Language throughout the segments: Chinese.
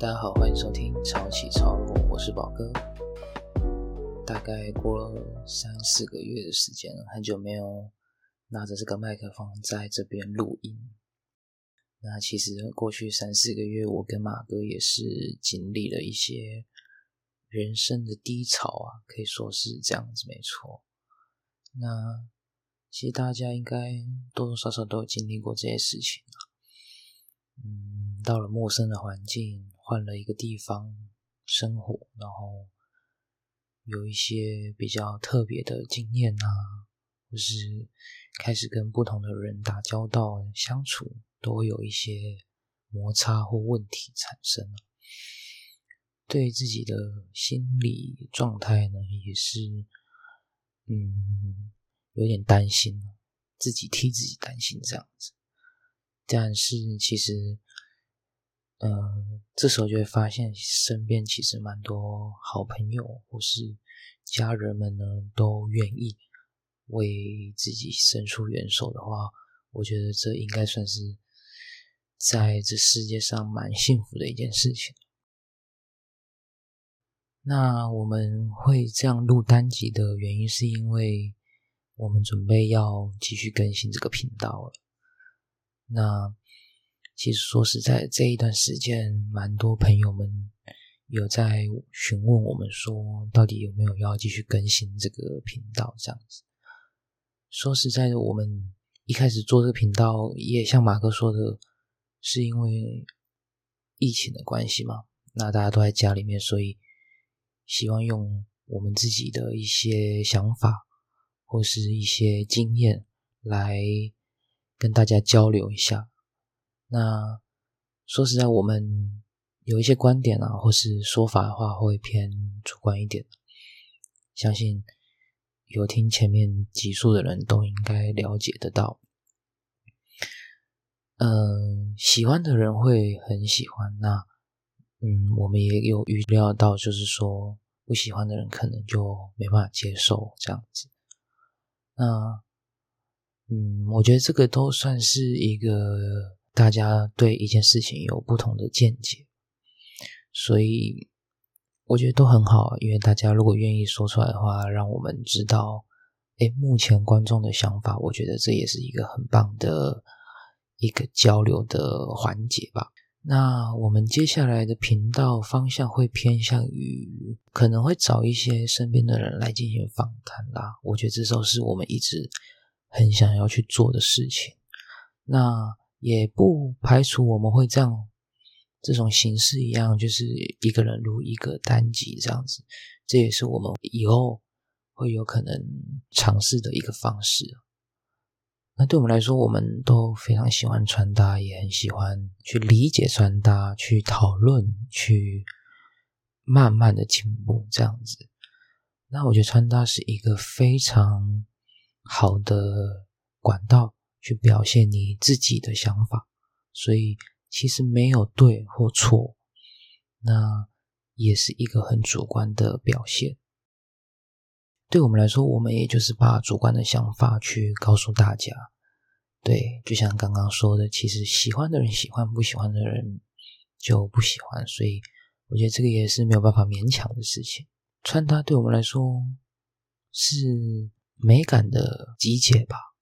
大家好，欢迎收听潮起潮落，我是宝哥。大概过了三四个月的时间，很久没有拿着这个麦克风在这边录音。那其实过去三四个月，我跟马哥也是经历了一些人生的低潮啊，可以说是这样子，没错。那其实大家应该多多少少都有经历过这些事情啊。嗯，到了陌生的环境。换了一个地方生活，然后有一些比较特别的经验啊，或是开始跟不同的人打交道相处，都会有一些摩擦或问题产生对自己的心理状态呢，也是嗯有点担心，自己替自己担心这样子。但是其实。嗯，这时候就会发现身边其实蛮多好朋友或是家人们呢，都愿意为自己伸出援手的话，我觉得这应该算是在这世界上蛮幸福的一件事情。那我们会这样录单集的原因，是因为我们准备要继续更新这个频道了。那。其实说实在，这一段时间，蛮多朋友们有在询问我们说，到底有没有要继续更新这个频道这样子。说实在的，我们一开始做这个频道，也像马哥说的，是因为疫情的关系嘛。那大家都在家里面，所以希望用我们自己的一些想法或是一些经验来跟大家交流一下。那说实在，我们有一些观点啊，或是说法的话，会偏主观一点。相信有听前面几数的人都应该了解得到。嗯，喜欢的人会很喜欢。那嗯，我们也有预料到，就是说不喜欢的人可能就没办法接受这样子。那嗯，我觉得这个都算是一个。大家对一件事情有不同的见解，所以我觉得都很好。因为大家如果愿意说出来的话，让我们知道，哎，目前观众的想法，我觉得这也是一个很棒的一个交流的环节吧。那我们接下来的频道方向会偏向于，可能会找一些身边的人来进行访谈啦。我觉得这都是我们一直很想要去做的事情。那。也不排除我们会这样，这种形式一样，就是一个人录一个单集这样子，这也是我们以后会有可能尝试的一个方式。那对我们来说，我们都非常喜欢穿搭，也很喜欢去理解穿搭，去讨论，去慢慢的进步这样子。那我觉得穿搭是一个非常好的管道。去表现你自己的想法，所以其实没有对或错，那也是一个很主观的表现。对我们来说，我们也就是把主观的想法去告诉大家。对，就像刚刚说的，其实喜欢的人喜欢，不喜欢的人就不喜欢。所以我觉得这个也是没有办法勉强的事情。穿搭对我们来说是美感的集结吧。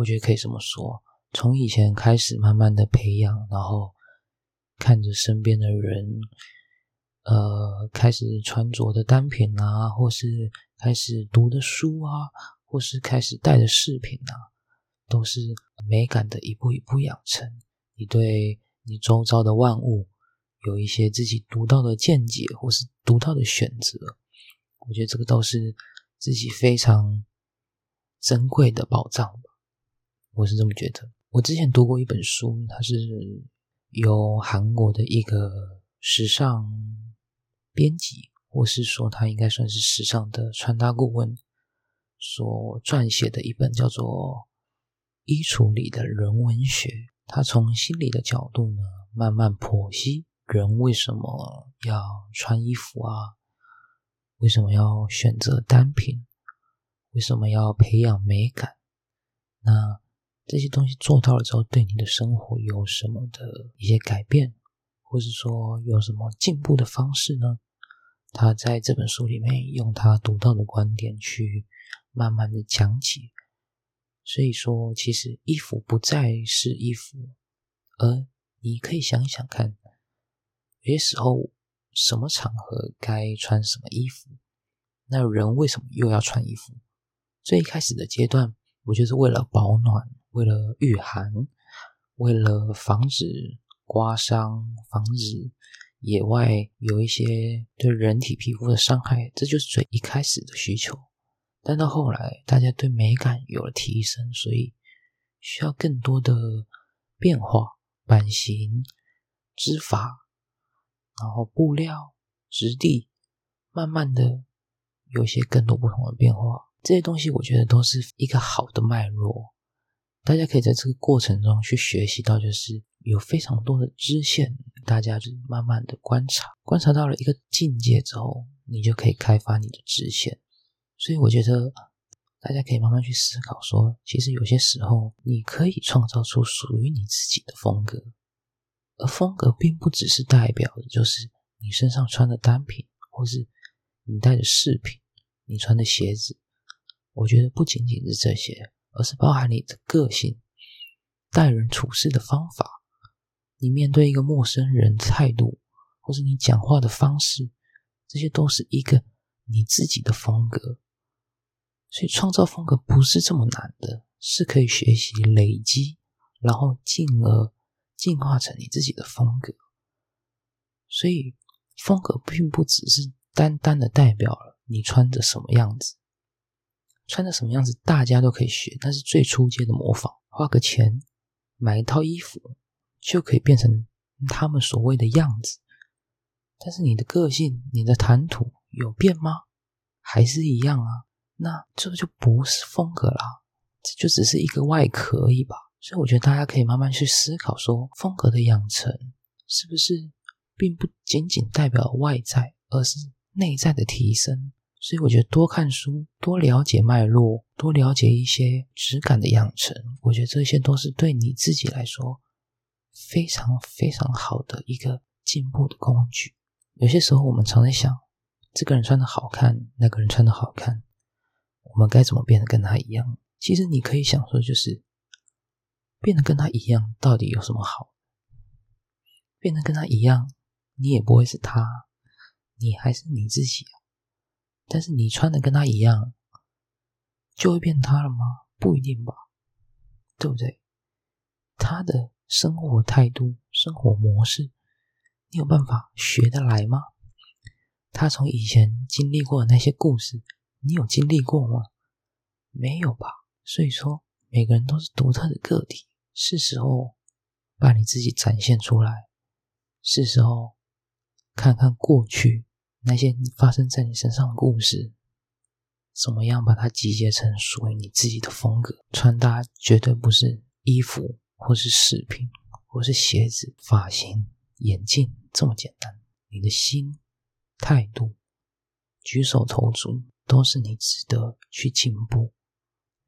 我觉得可以这么说，从以前开始慢慢的培养，然后看着身边的人，呃，开始穿着的单品啊，或是开始读的书啊，或是开始戴的饰品啊，都是美感的一步一步养成。你对你周遭的万物有一些自己独到的见解，或是独到的选择，我觉得这个都是自己非常珍贵的宝藏吧。我是这么觉得。我之前读过一本书，它是由韩国的一个时尚编辑，或是说他应该算是时尚的穿搭顾问所撰写的一本叫做《衣橱里的人文学》。他从心理的角度呢，慢慢剖析人为什么要穿衣服啊，为什么要选择单品，为什么要培养美感。那这些东西做到了之后，对你的生活有什么的一些改变，或是说有什么进步的方式呢？他在这本书里面用他独到的观点去慢慢的讲解。所以说，其实衣服不再是衣服，而你可以想想看，有些时候什么场合该穿什么衣服，那人为什么又要穿衣服？最一开始的阶段，我就是为了保暖，为了御寒，为了防止刮伤，防止野外有一些对人体皮肤的伤害，这就是最一开始的需求。但到后来，大家对美感有了提升，所以需要更多的变化，版型、织法，然后布料、质地，慢慢的有些更多不同的变化。这些东西，我觉得都是一个好的脉络。大家可以在这个过程中去学习到，就是有非常多的支线，大家就慢慢的观察，观察到了一个境界之后，你就可以开发你的支线。所以我觉得大家可以慢慢去思考，说其实有些时候你可以创造出属于你自己的风格，而风格并不只是代表的就是你身上穿的单品，或是你戴的饰品，你穿的鞋子。我觉得不仅仅是这些，而是包含你的个性、待人处事的方法，你面对一个陌生人态度，或是你讲话的方式，这些都是一个你自己的风格。所以创造风格不是这么难的，是可以学习、累积，然后进而进化成你自己的风格。所以风格并不只是单单的代表了你穿着什么样子，穿的什么样子大家都可以学，那是最初阶的模仿。花个钱买一套衣服就可以变成他们所谓的样子，但是你的个性、你的谈吐有变吗？还是一样啊？那这就不是风格啦，这就只是一个外壳而已吧。所以我觉得大家可以慢慢去思考，说风格的养成是不是并不仅仅代表外在，而是内在的提升。所以我觉得多看书，多了解脉络，多了解一些质感的养成，我觉得这些都是对你自己来说非常非常好的一个进步的工具。有些时候我们常在想，这个人穿的好看，那个人穿的好看。我们该怎么变得跟他一样？其实你可以想说，就是变得跟他一样，到底有什么好？变得跟他一样，你也不会是他，你还是你自己啊。但是你穿的跟他一样，就会变他了吗？不一定吧，对不对？他的生活态度、生活模式，你有办法学得来吗？他从以前经历过的那些故事。你有经历过吗？没有吧。所以说，每个人都是独特的个体，是时候把你自己展现出来，是时候看看过去那些发生在你身上的故事，怎么样把它集结成属于你自己的风格。穿搭绝对不是衣服，或是饰品，或是鞋子、发型、眼镜这么简单。你的心、态度、举手投足。都是你值得去进步，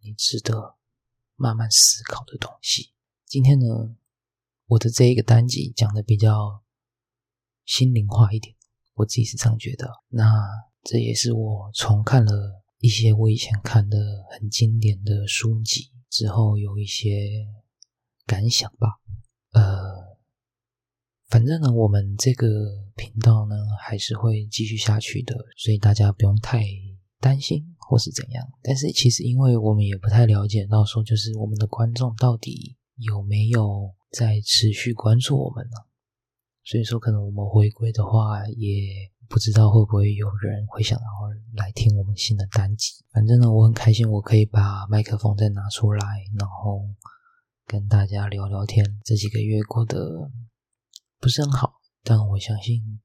你值得慢慢思考的东西。今天呢，我的这一个单集讲的比较心灵化一点，我自己是这样觉得。那这也是我重看了一些我以前看的很经典的书籍之后有一些感想吧。呃，反正呢，我们这个频道呢还是会继续下去的，所以大家不用太。担心或是怎样，但是其实因为我们也不太了解到说，就是我们的观众到底有没有在持续关注我们呢？所以说，可能我们回归的话，也不知道会不会有人会想要来听我们新的单集。反正呢，我很开心，我可以把麦克风再拿出来，然后跟大家聊聊天。这几个月过得不是很好，但我相信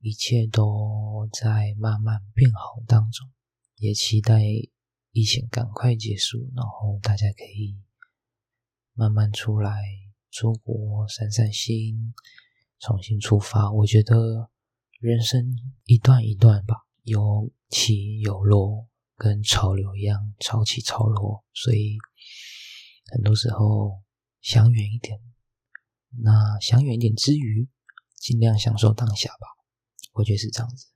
一切都在慢慢变好当中。也期待疫情赶快结束，然后大家可以慢慢出来出国散散心，重新出发。我觉得人生一段一段吧，有起有落，跟潮流一样，潮起潮落。所以很多时候想远一点，那想远一点之余，尽量享受当下吧，我觉得是这样子。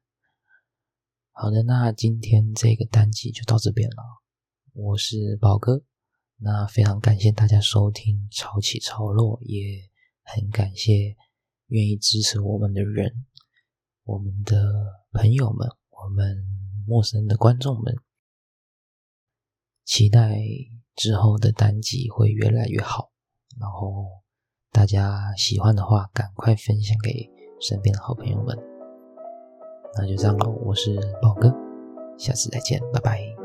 好的，那今天这个单集就到这边了。我是宝哥，那非常感谢大家收听《潮起潮落》，也很感谢愿意支持我们的人，我们的朋友们，我们陌生的观众们。期待之后的单集会越来越好，然后大家喜欢的话，赶快分享给身边的好朋友们。那就这样喽，我是宝哥，下次再见，拜拜。